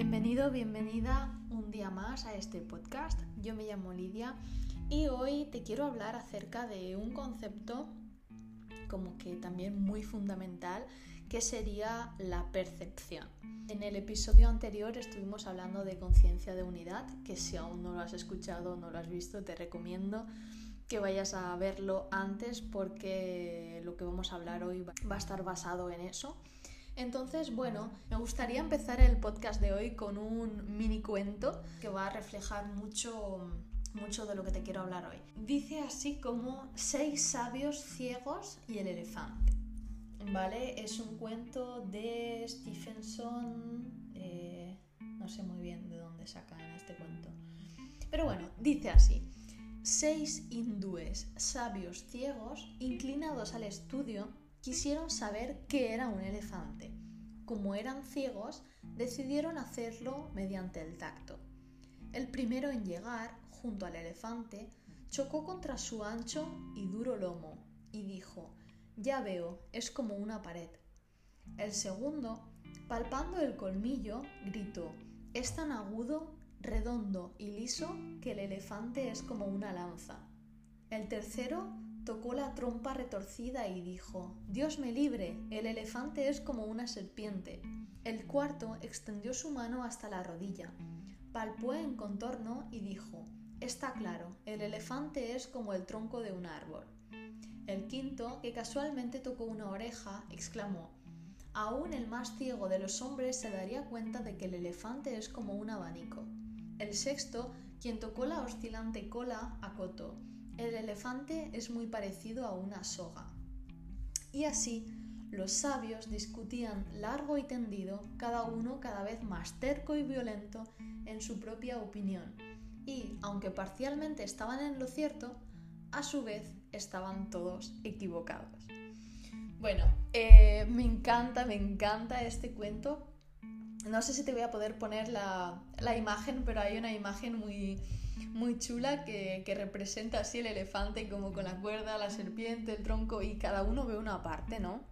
Bienvenido, bienvenida un día más a este podcast. Yo me llamo Lidia y hoy te quiero hablar acerca de un concepto como que también muy fundamental que sería la percepción. En el episodio anterior estuvimos hablando de conciencia de unidad, que si aún no lo has escuchado o no lo has visto, te recomiendo que vayas a verlo antes porque lo que vamos a hablar hoy va a estar basado en eso. Entonces, bueno, me gustaría empezar el podcast de hoy con un mini cuento que va a reflejar mucho, mucho de lo que te quiero hablar hoy. Dice así como seis sabios ciegos y el elefante. ¿Vale? Es un cuento de Stephenson. Eh, no sé muy bien de dónde sacan este cuento. Pero bueno, dice así. Seis hindúes sabios ciegos, inclinados al estudio, quisieron saber qué era un elefante. Como eran ciegos, decidieron hacerlo mediante el tacto. El primero en llegar, junto al elefante, chocó contra su ancho y duro lomo y dijo, ya veo, es como una pared. El segundo, palpando el colmillo, gritó, es tan agudo redondo y liso que el elefante es como una lanza. El tercero tocó la trompa retorcida y dijo, Dios me libre, el elefante es como una serpiente. El cuarto extendió su mano hasta la rodilla, palpó en contorno y dijo, Está claro, el elefante es como el tronco de un árbol. El quinto, que casualmente tocó una oreja, exclamó, Aún el más ciego de los hombres se daría cuenta de que el elefante es como un abanico. El sexto, quien tocó la oscilante cola, acotó. El elefante es muy parecido a una soga. Y así, los sabios discutían largo y tendido, cada uno cada vez más terco y violento en su propia opinión. Y, aunque parcialmente estaban en lo cierto, a su vez estaban todos equivocados. Bueno, eh, me encanta, me encanta este cuento no sé si te voy a poder poner la, imagen, pero hay una imagen muy, muy chula que, representa así el elefante como con la cuerda, la serpiente, el tronco y cada uno ve una parte, ¿no?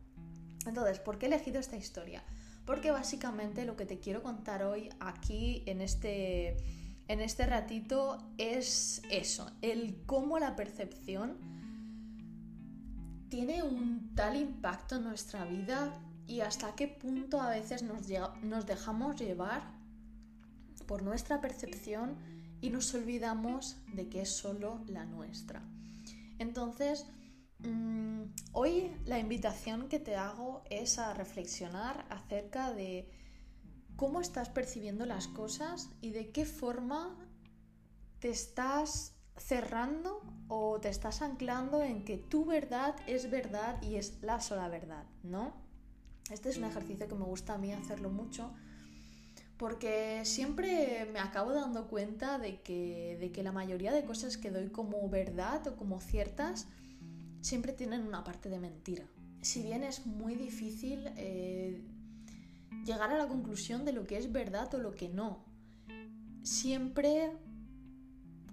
Entonces, ¿por qué he elegido esta historia? Porque básicamente lo que te quiero contar hoy aquí en este, en este ratito es eso, el cómo la percepción tiene un tal impacto en nuestra vida y hasta qué punto a veces nos, nos dejamos llevar por nuestra percepción y nos olvidamos de que es solo la nuestra. Entonces, mm, hoy la invitación que te hago es a reflexionar acerca de cómo estás percibiendo las cosas y de qué forma te estás cerrando o te estás anclando en que tu verdad es verdad y es la sola verdad, ¿no? Este es un ejercicio que me gusta a mí hacerlo mucho porque siempre me acabo dando cuenta de que, de que la mayoría de cosas que doy como verdad o como ciertas siempre tienen una parte de mentira. Si bien es muy difícil eh, llegar a la conclusión de lo que es verdad o lo que no, siempre,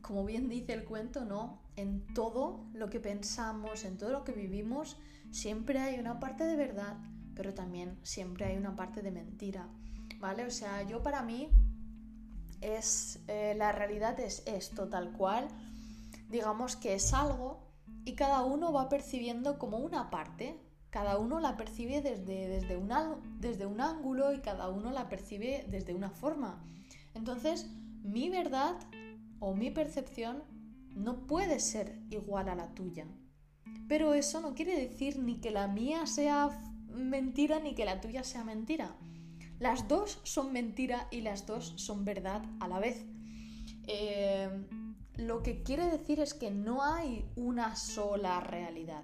como bien dice el cuento, ¿no? En todo lo que pensamos, en todo lo que vivimos, siempre hay una parte de verdad pero también siempre hay una parte de mentira, ¿vale? O sea, yo para mí es, eh, la realidad es esto, tal cual, digamos que es algo y cada uno va percibiendo como una parte, cada uno la percibe desde, desde, desde un ángulo y cada uno la percibe desde una forma. Entonces, mi verdad o mi percepción no puede ser igual a la tuya. Pero eso no quiere decir ni que la mía sea mentira ni que la tuya sea mentira. Las dos son mentira y las dos son verdad a la vez. Eh, lo que quiere decir es que no hay una sola realidad.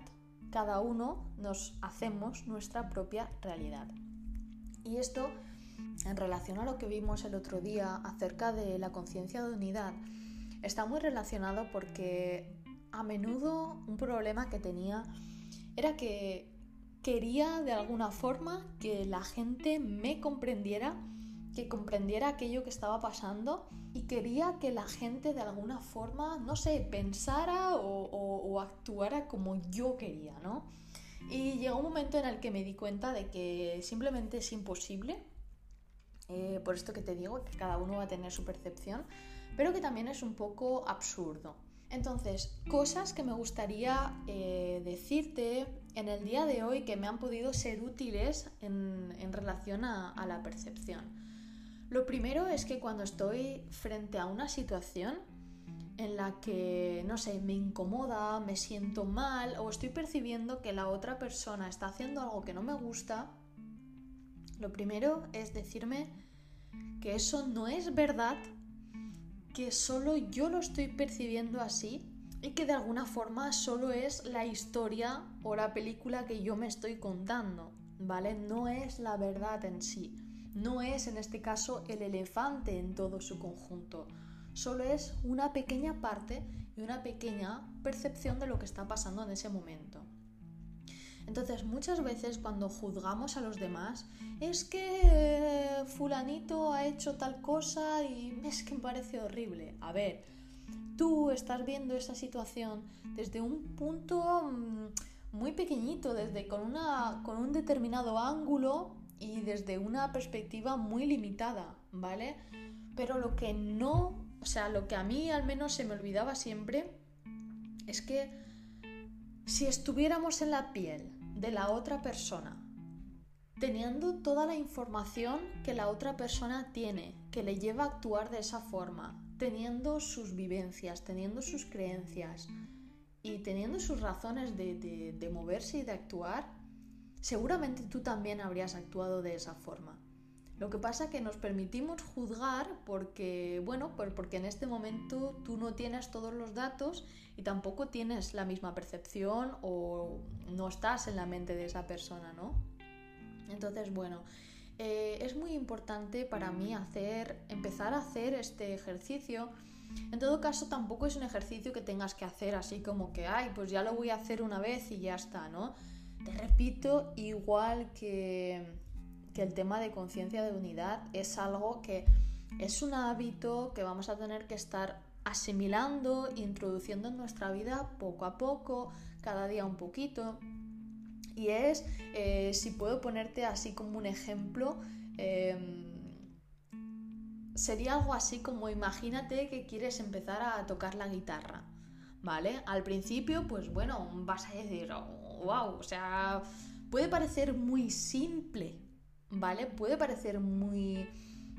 Cada uno nos hacemos nuestra propia realidad. Y esto, en relación a lo que vimos el otro día acerca de la conciencia de unidad, está muy relacionado porque a menudo un problema que tenía era que quería de alguna forma que la gente me comprendiera, que comprendiera aquello que estaba pasando y quería que la gente de alguna forma, no sé, pensara o, actuara como yo quería, ¿no? Y llegó un momento en el que me di cuenta de que simplemente es imposible eh, por esto que te digo, que cada uno va a tener su percepción, pero que también es un poco absurdo. Entonces, cosas que me gustaría eh, decirte en el día de hoy que me han podido ser útiles en, relación a, a la percepción. Lo primero es que cuando estoy frente a una situación en la que, no sé, me incomoda, me siento mal o estoy percibiendo que la otra persona está haciendo algo que no me gusta, lo primero es decirme que eso no es verdad que solo yo lo estoy percibiendo así y que de alguna forma solo es la historia o la película que yo me estoy contando, ¿vale? No es la verdad en sí, no es en este caso el elefante en todo su conjunto, solo es una pequeña parte y una pequeña percepción de lo que está pasando en ese momento. Entonces, muchas veces cuando juzgamos a los demás, es que eh, fulanito ha hecho tal cosa y es que me parece horrible. A ver, tú estás viendo esa situación desde un punto mm, muy pequeñito, desde con, una, con un determinado ángulo y desde una perspectiva muy limitada, ¿vale? Pero lo que no, o sea, lo que a mí al menos se me olvidaba siempre es que si estuviéramos en la piel de la otra persona, teniendo toda la información que la otra persona tiene, que le lleva a actuar de esa forma, teniendo sus vivencias, teniendo sus creencias y teniendo sus razones de, de moverse y de actuar, seguramente tú también habrías actuado de esa forma. Lo que pasa es que nos permitimos juzgar porque, bueno, porque en este momento tú no tienes todos los datos y tampoco tienes la misma percepción o no estás en la mente de esa persona, ¿no? Entonces, bueno, eh, es muy importante para mí hacer, empezar a hacer este ejercicio. En todo caso, tampoco es un ejercicio que tengas que hacer así como que, ay, pues ya lo voy a hacer una vez y ya está, ¿no? Te repito, igual que que el tema de conciencia de unidad es algo que es un hábito que vamos a tener que estar asimilando, introduciendo en nuestra vida poco a poco, cada día un poquito. Y es, eh, si puedo ponerte así como un ejemplo, em, sería algo así como imagínate que quieres empezar a tocar la guitarra, ¿vale? Al principio, pues bueno, vas a decir, wow, o sea, puede parecer muy simple, ¿vale? Puede parecer muy,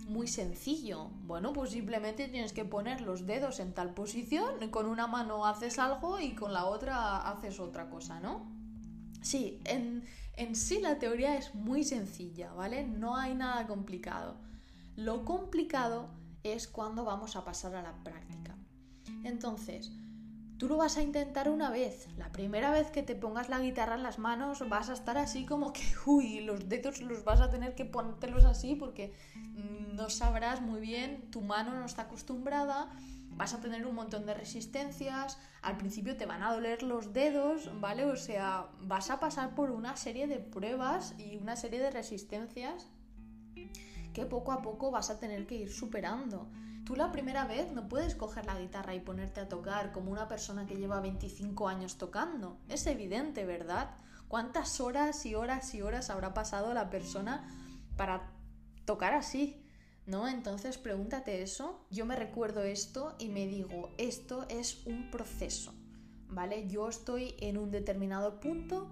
muy sencillo. Bueno, pues simplemente tienes que poner los dedos en tal posición, con una mano haces algo y con la otra haces otra cosa, ¿no? Sí, en, en sí la teoría es muy sencilla, ¿vale? No hay nada complicado. Lo complicado es cuando vamos a pasar a la práctica. Entonces, Tú lo vas a intentar una vez. La primera vez que te pongas la guitarra en las manos vas a estar así como que, uy, los dedos los vas a tener que ponértelos así porque no sabrás muy bien, tu mano no está acostumbrada, vas a tener un montón de resistencias, al principio te van a doler los dedos, ¿vale? O sea, vas a pasar por una serie de pruebas y una serie de resistencias que poco a poco vas a tener que ir superando. Tú la primera vez no puedes coger la guitarra y ponerte a tocar como una persona que lleva 25 años tocando. Es evidente, ¿verdad? ¿Cuántas horas y horas y horas habrá pasado la persona para tocar así? ¿No? Entonces pregúntate eso. Yo me recuerdo esto y me digo, esto es un proceso, ¿vale? Yo estoy en un determinado punto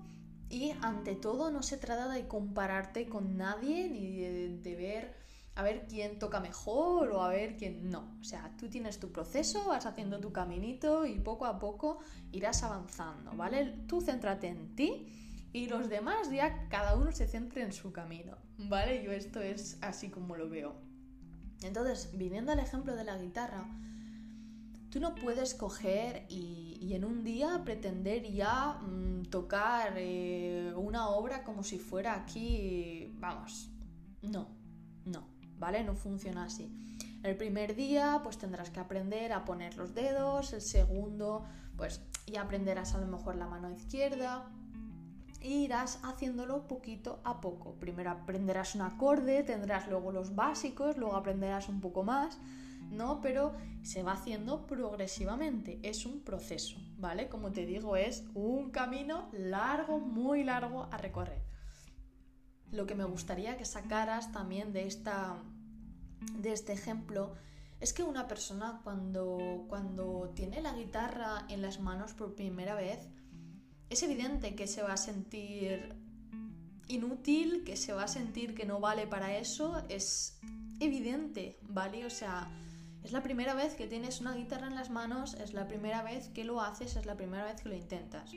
y ante todo no se trata de compararte con nadie ni de, ver a ver quién toca mejor o a ver quién no. O sea, tú tienes tu proceso, vas haciendo tu caminito y poco a poco irás avanzando, ¿vale? Tú céntrate en ti y los demás ya cada uno se centre en su camino, ¿vale? Yo esto es así como lo veo. Entonces, viniendo al ejemplo de la guitarra, tú no puedes coger y, en un día pretender ya mm, tocar eh, una obra como si fuera aquí, vamos, no, no. ¿vale? No funciona así. El primer día pues tendrás que aprender a poner los dedos, el segundo pues ya aprenderás a lo mejor la mano izquierda e irás haciéndolo poquito a poco. Primero aprenderás un acorde, tendrás luego los básicos, luego aprenderás un poco más, ¿no? Pero se va haciendo progresivamente, es un proceso, ¿vale? Como te digo, es un camino largo, muy largo a recorrer lo que me gustaría que sacaras también de esta, de este ejemplo es que una persona cuando, cuando tiene la guitarra en las manos por primera vez, es evidente que se va a sentir inútil, que se va a sentir que no vale para eso, es evidente, ¿vale? O sea, es la primera vez que tienes una guitarra en las manos, es la primera vez que lo haces, es la primera vez que lo intentas.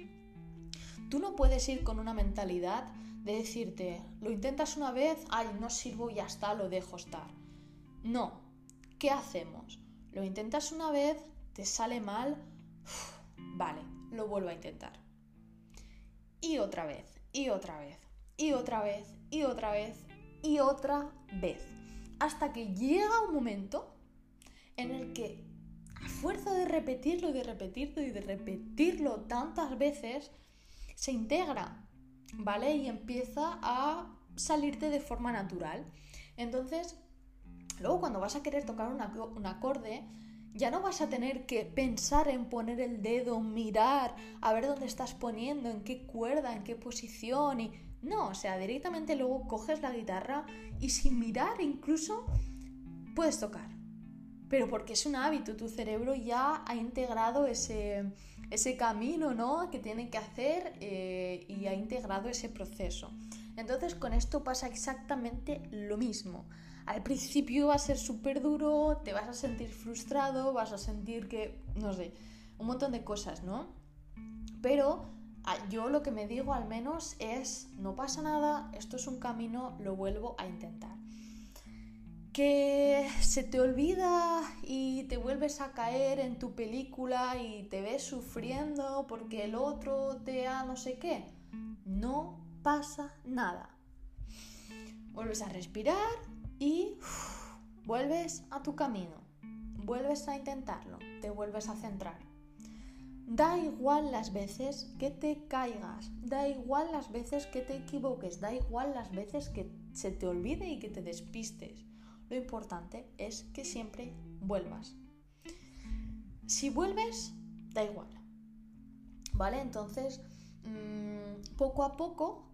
Tú no puedes ir con una mentalidad de decirte, lo intentas una vez, ay, no sirvo, ya está, lo dejo estar. No, ¿qué hacemos? Lo intentas una vez, te sale mal, vale, lo vuelvo a intentar. Y otra vez, y otra vez, y otra vez, y otra vez, y otra vez. Hasta que llega un momento en el que, a fuerza de repetirlo y de repetirlo y de repetirlo tantas veces, se integra, ¿vale? Y empieza a salirte de forma natural. Entonces, Luego cuando vas a querer tocar un acorde, ya no vas a tener que pensar en poner el dedo, mirar, a ver dónde estás poniendo, en qué cuerda, en qué posición y... No, o sea, directamente luego coges la guitarra y sin mirar incluso puedes tocar. Pero porque es un hábito, tu cerebro ya ha integrado ese, ese camino ¿no? que tiene que hacer eh, y ha integrado ese proceso. Entonces con esto pasa exactamente lo mismo. Al principio va a ser súper duro, te vas a sentir frustrado, vas a sentir que, no sé, un montón de cosas, ¿no? Pero yo lo que me digo al menos es, no pasa nada, esto es un camino, lo vuelvo a intentar. Que se te olvida y te vuelves a caer en tu película y te ves sufriendo porque el otro te ha no sé qué. No pasa nada. Vuelves a respirar, y vuelves a tu camino, vuelves a intentarlo, te vuelves a centrar. Da igual las veces que te caigas, da igual las veces que te equivoques, da igual las veces que se te olvide y que te despistes. Lo importante es que siempre vuelvas. Si vuelves, da igual. ¿Vale? Entonces, mm, poco a poco,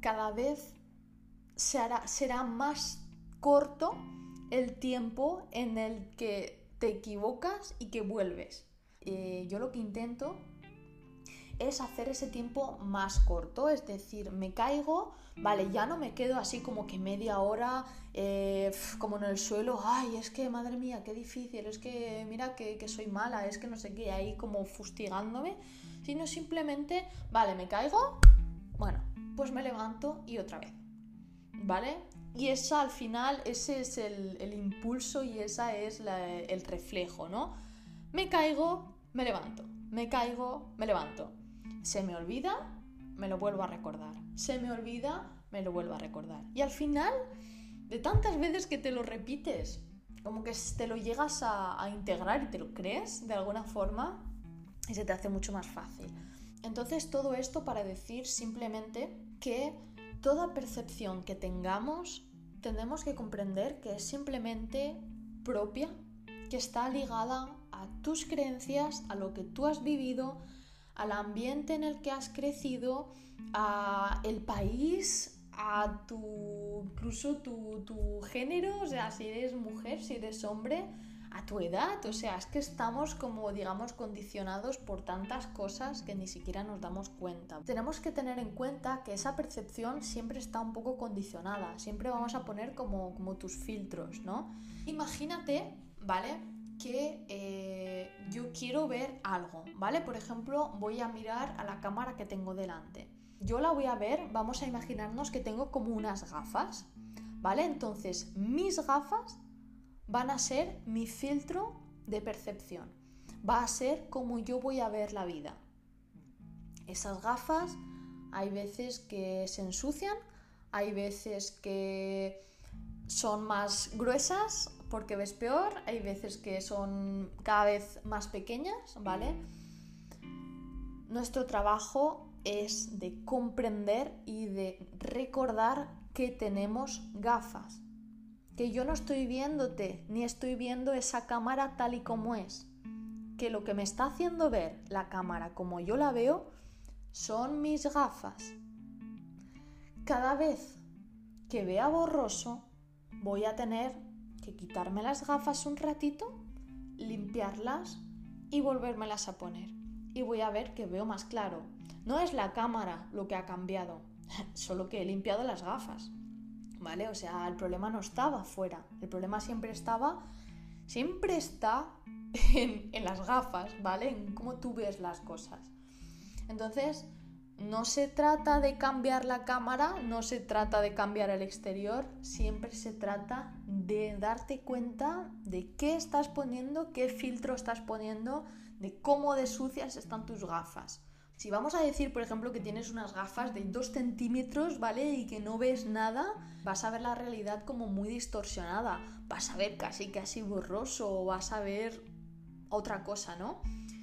cada vez será más corto el tiempo en el que te equivocas y que vuelves. Eh, yo lo que intento es hacer ese tiempo más corto, es decir, me caigo, vale, ya no me quedo así como que media hora eh, como en el suelo, ay, es que madre mía, qué difícil, es que mira que, que soy mala, es que no sé qué, ahí como fustigándome, sino simplemente, vale, me caigo, bueno, pues me levanto y otra vez, ¿vale? Y esa al final, ese es el, impulso y esa es el reflejo, ¿no? Me caigo, me levanto. Me caigo, me levanto. Se me olvida, me lo vuelvo a recordar. Se me olvida, me lo vuelvo a recordar. Y al final, de tantas veces que te lo repites, como que te lo llegas a, integrar y te lo crees de alguna forma, y se te hace mucho más fácil. Entonces todo esto para decir simplemente que toda percepción que tengamos tenemos que comprender que es simplemente propia, que está ligada a tus creencias, a lo que tú has vivido, al ambiente en el que has crecido, a el país, a tu incluso tu, tu género, o sea, si eres mujer, si eres hombre, a tu edad. O sea, es que estamos como, digamos, condicionados por tantas cosas que ni siquiera nos damos cuenta. Tenemos que tener en cuenta que esa percepción siempre está un poco condicionada. Siempre vamos a poner como, como tus filtros, ¿no? Imagínate, ¿vale? Que eh, yo quiero ver algo, ¿vale? Por ejemplo, voy a mirar a la cámara que tengo delante. Yo la voy a ver, vamos a imaginarnos que tengo como unas gafas, ¿vale? Entonces, mis gafas van a ser mi filtro de percepción. Va a ser como yo voy a ver la vida. Esas gafas hay veces que se ensucian, hay veces que son más gruesas porque ves peor, hay veces que son cada vez más pequeñas, ¿vale? Nuestro trabajo es de comprender y de recordar que tenemos gafas que yo no estoy viéndote ni estoy viendo esa cámara tal y como es, que lo que me está haciendo ver la cámara como yo la veo son mis gafas. Cada vez que vea borroso voy a tener quitarme las gafas un ratito, limpiarlas y volvérmelas a poner. Y voy a ver que veo más claro. No es la cámara lo que ha cambiado, solo que he limpiado las gafas. ¿Vale? O sea, el problema no estaba fuera. El problema siempre estaba, siempre está en las gafas, ¿vale? En cómo tú ves las cosas. Entonces, no se trata de cambiar la cámara, no se trata de cambiar el exterior, siempre se trata de darte cuenta de qué estás poniendo, qué filtro estás poniendo, de cómo de sucias están tus gafas. Si vamos a decir, por ejemplo, que tienes unas gafas de 2 centímetros, ¿vale? Y que no ves nada, vas a ver la realidad como muy distorsionada, vas a ver casi casi borroso, vas a ver otra cosa, ¿no?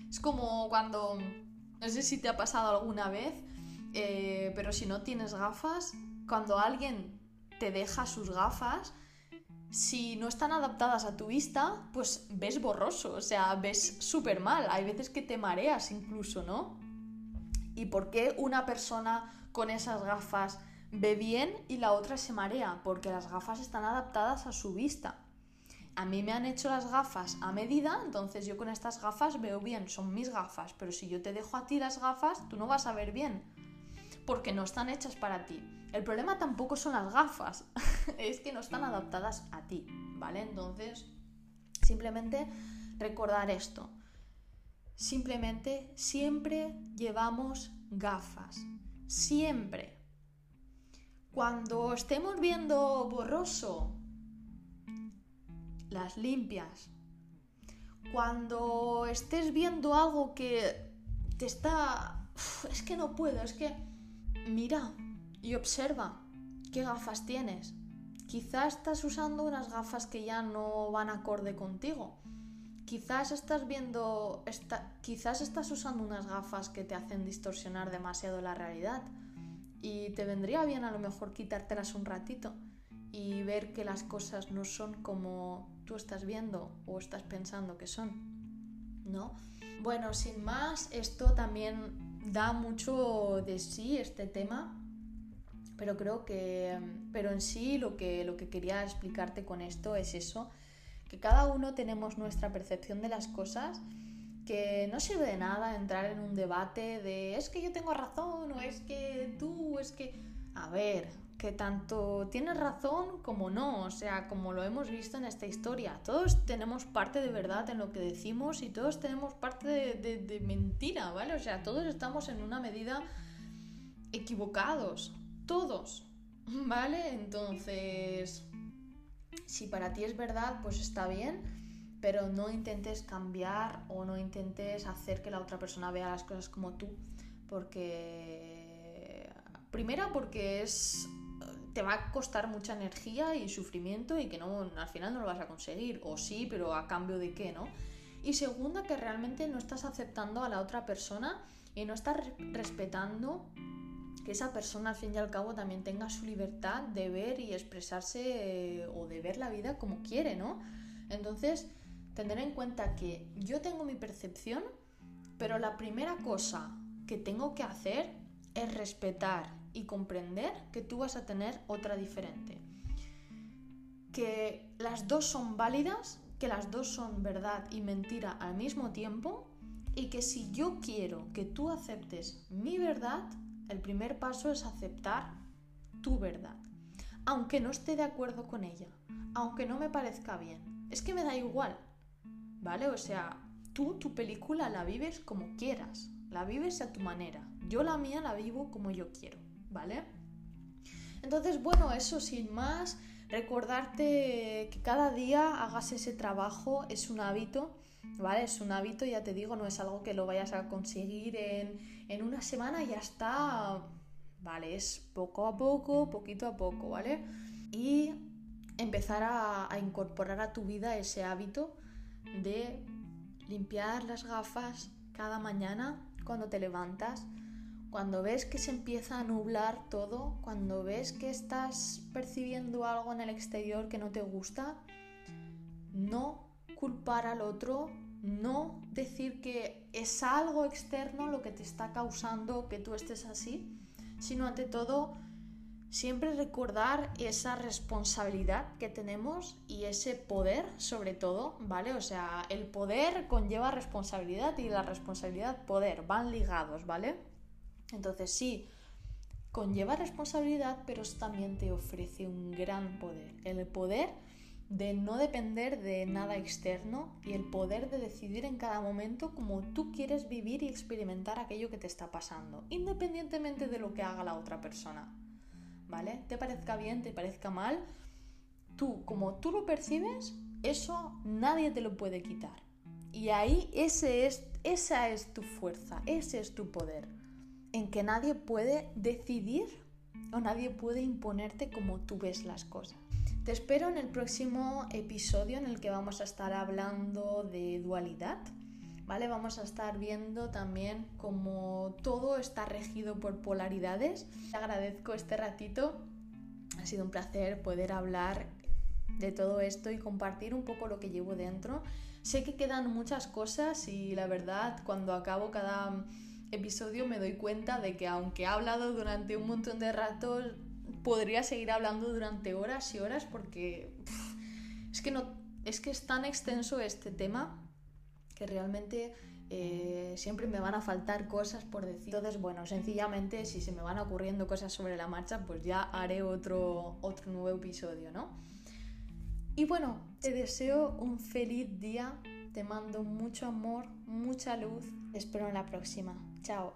Es como cuando no sé si te ha pasado alguna vez, eh, pero si no tienes gafas, cuando alguien te deja sus gafas, si no están adaptadas a tu vista, pues ves borroso, o sea, ves súper mal. Hay veces que te mareas incluso, ¿no? ¿Y por qué una persona con esas gafas ve bien y la otra se marea? Porque las gafas están adaptadas a su vista a mí me han hecho las gafas a medida, entonces yo con estas gafas veo bien, son mis gafas, pero si yo te dejo a ti las gafas, tú no vas a ver bien, porque no están hechas para ti. El problema tampoco son las gafas, es que no están adaptadas a ti, ¿vale? Entonces, simplemente recordar esto. Simplemente siempre llevamos gafas, siempre. Cuando estemos viendo borroso, las limpias. Cuando estés viendo algo que te está... es que no puedo, es que... Mira y observa qué gafas tienes. Quizás estás usando unas gafas que ya no van acorde contigo. Quizás estás viendo, quizás estás usando unas gafas que te hacen distorsionar demasiado la realidad y te vendría bien a lo mejor quitártelas un ratito y ver que las cosas no son como tú estás viendo o estás pensando que son, ¿no? Bueno, sin más, esto también da mucho de sí este tema, pero creo que, pero en sí lo que, lo que quería explicarte con esto es eso, que cada uno tenemos nuestra percepción de las cosas, que no sirve de nada entrar en un debate de es que yo tengo razón o es que tú, es que... A ver, que tanto tienes razón como no, o sea, como lo hemos visto en esta historia. Todos tenemos parte de verdad en lo que decimos y todos tenemos parte de, mentira, ¿vale? O sea, todos estamos en una medida equivocados, todos, ¿vale? Entonces, si para ti es verdad, pues está bien, pero no intentes cambiar o no intentes hacer que la otra persona vea las cosas como tú, porque... Primera porque es te va a costar mucha energía y sufrimiento y que no, al final no lo vas a conseguir. O sí, pero a cambio de qué, ¿no? Y segunda, que realmente no estás aceptando a la otra persona y no estás respetando que esa persona al fin y al cabo también tenga su libertad de ver y expresarse o de ver la vida como quiere, ¿no? Entonces, tener en cuenta que yo tengo mi percepción, pero la primera cosa que tengo que hacer es respetar y comprender que tú vas a tener otra diferente. Que las dos son válidas, que las dos son verdad y mentira al mismo tiempo y que si yo quiero que tú aceptes mi verdad, el primer paso es aceptar tu verdad. Aunque no esté de acuerdo con ella, aunque no me parezca bien, es que me da igual, ¿vale? O sea, tú tu película la vives como quieras, la vives a tu manera. Yo la mía la vivo como yo quiero. ¿Vale? Entonces, bueno, eso sin más, recordarte que cada día hagas ese trabajo, es un hábito, ¿vale? Es un hábito, ya te digo, no es algo que lo vayas a conseguir en, una semana y ya está, ¿vale? Es poco a poco, poquito a poco, ¿vale? Y empezar a incorporar a tu vida ese hábito de limpiar las gafas cada mañana cuando te levantas, cuando ves que se empieza a nublar todo, cuando ves que estás percibiendo algo en el exterior que no te gusta, no culpar al otro, no decir que es algo externo lo que te está causando que tú estés así, sino ante todo siempre recordar esa responsabilidad que tenemos y ese poder sobre todo, ¿vale? O sea, el poder conlleva responsabilidad y la responsabilidad poder, van ligados, ¿vale? Entonces sí, conlleva responsabilidad, pero también te ofrece un gran poder. El poder de no depender de nada externo y el poder de decidir en cada momento cómo tú quieres vivir y experimentar aquello que te está pasando, independientemente de lo que haga la otra persona. ¿vale? Te parezca bien, te parezca mal, tú, como tú lo percibes, eso nadie te lo puede quitar. Y ahí ese es, esa es tu fuerza, ese es tu poder, en que nadie puede decidir o nadie puede imponerte como tú ves las cosas. Te espero en el próximo episodio en el que vamos a estar hablando de dualidad ¿vale? Vamos a estar viendo también cómo todo está regido por polaridades. Te agradezco este ratito, ha sido un placer poder hablar de todo esto y compartir un poco lo que llevo dentro. Sé que quedan muchas cosas y la verdad cuando acabo cada episodio me doy cuenta de que aunque he hablado durante un montón de ratos, podría seguir hablando durante horas y horas porque es que no es que es tan extenso este tema que realmente eh, siempre me van a faltar cosas por decir. Entonces, bueno, sencillamente si se me van ocurriendo cosas sobre la marcha, pues ya haré otro, otro nuevo episodio, ¿no? Y bueno, te deseo un feliz día, te mando mucho amor, mucha luz, espero en la próxima. 早。